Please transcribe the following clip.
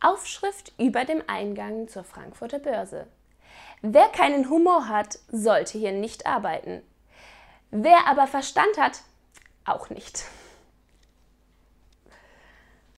Aufschrift über dem Eingang zur Frankfurter Börse. Wer keinen Humor hat, sollte hier nicht arbeiten. Wer aber Verstand hat, auch nicht.